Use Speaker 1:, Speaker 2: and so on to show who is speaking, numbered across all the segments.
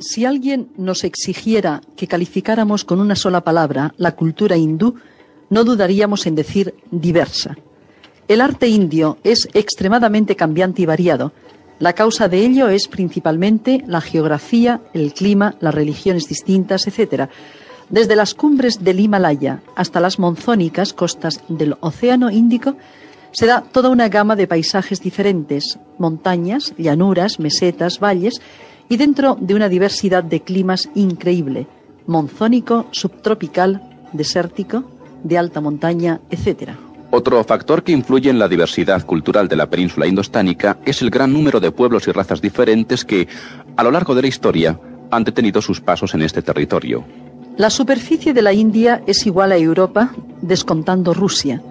Speaker 1: Si alguien nos exigiera que calificáramos con una sola palabra la cultura hindú, no dudaríamos en decir diversa. El arte indio es extremadamente cambiante y variado. La causa de ello es principalmente la geografía, el clima, las religiones distintas, etc. Desde las cumbres del Himalaya hasta las monzónicas costas del Océano Índico, se da toda una gama de paisajes diferentes, montañas, llanuras, mesetas, valles, y dentro de una diversidad de climas increíble, monzónico, subtropical, desértico, de alta montaña, etc.
Speaker 2: Otro factor que influye en la diversidad cultural de la península indostánica es el gran número de pueblos y razas diferentes que, a lo largo de la historia, han detenido sus pasos en este territorio.
Speaker 1: La superficie de la India es igual a Europa, descontando Rusia.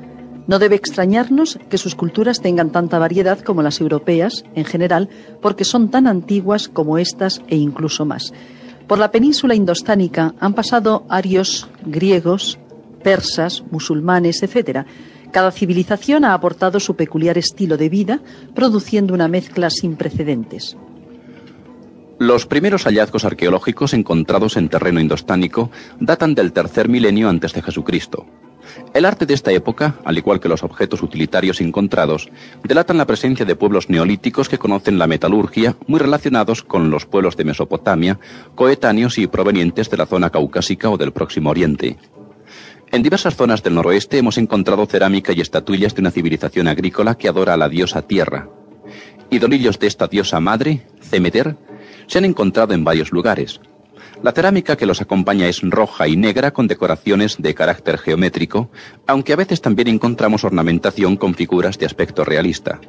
Speaker 1: No debe extrañarnos que sus culturas tengan tanta variedad como las europeas en general, porque son tan antiguas como estas e incluso más. Por la península indostánica han pasado arios, griegos, persas, musulmanes, etc. Cada civilización ha aportado su peculiar estilo de vida, produciendo una mezcla sin precedentes.
Speaker 2: Los primeros hallazgos arqueológicos encontrados en terreno indostánico datan del tercer milenio antes de Jesucristo. El arte de esta época, al igual que los objetos utilitarios encontrados, delatan la presencia de pueblos neolíticos que conocen la metalurgia, muy relacionados con los pueblos de Mesopotamia, coetáneos y provenientes de la zona caucásica o del Próximo Oriente. En diversas zonas del noroeste hemos encontrado cerámica y estatuillas de una civilización agrícola que adora a la diosa tierra. Idolillos de esta diosa madre, Cemeter, se han encontrado en varios lugares. La cerámica que los acompaña es roja y negra con decoraciones de carácter geométrico, aunque a veces también encontramos ornamentación con figuras de aspecto realista.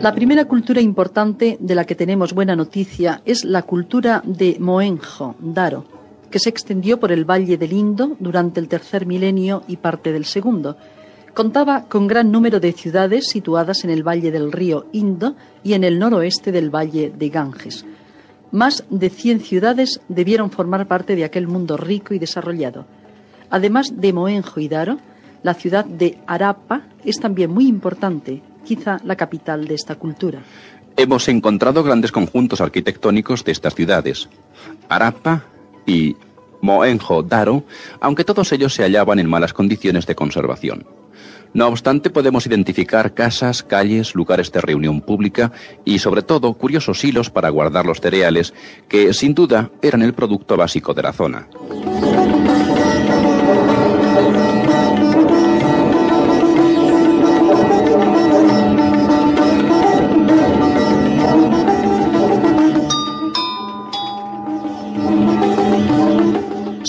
Speaker 1: La primera cultura importante de la que tenemos buena noticia es la cultura de Mohenjo-Daro, que se extendió por el Valle del Indo durante el tercer milenio y parte del segundo. Contaba con gran número de ciudades situadas en el valle del río Indo y en el noroeste del valle de Ganges. Más de 100 ciudades debieron formar parte de aquel mundo rico y desarrollado. Además de Mohenjo y Daro, la ciudad de Arapa es también muy importante, quizá la capital de esta cultura.
Speaker 2: Hemos encontrado grandes conjuntos arquitectónicos de estas ciudades, Arapa y Mohenjo-Daro, aunque todos ellos se hallaban en malas condiciones de conservación. No obstante, podemos identificar casas, calles, lugares de reunión pública y, sobre todo, curiosos hilos para guardar los cereales, que, sin duda, eran el producto básico de la zona.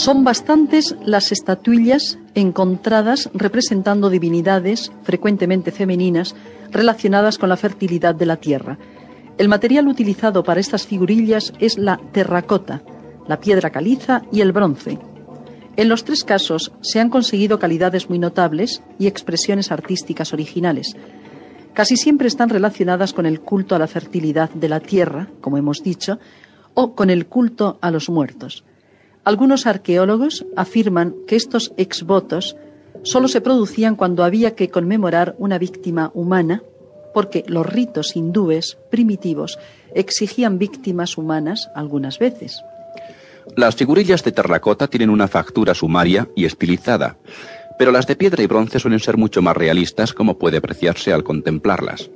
Speaker 1: Son bastantes las estatuillas encontradas representando divinidades, frecuentemente femeninas, relacionadas con la fertilidad de la tierra. El material utilizado para estas figurillas es la terracota, la piedra caliza y el bronce. En los tres casos se han conseguido calidades muy notables y expresiones artísticas originales. Casi siempre están relacionadas con el culto a la fertilidad de la tierra, como hemos dicho, o con el culto a los muertos. Algunos arqueólogos afirman que estos exvotos solo se producían cuando había que conmemorar una víctima humana, porque los ritos hindúes primitivos exigían víctimas humanas algunas veces.
Speaker 2: Las figurillas de terracota tienen una factura sumaria y estilizada, pero las de piedra y bronce suelen ser mucho más realistas como puede apreciarse al contemplarlas.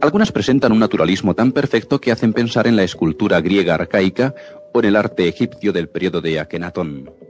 Speaker 2: Algunas presentan un naturalismo tan perfecto que hacen pensar en la escultura griega arcaica en el arte egipcio del periodo de Akenatón.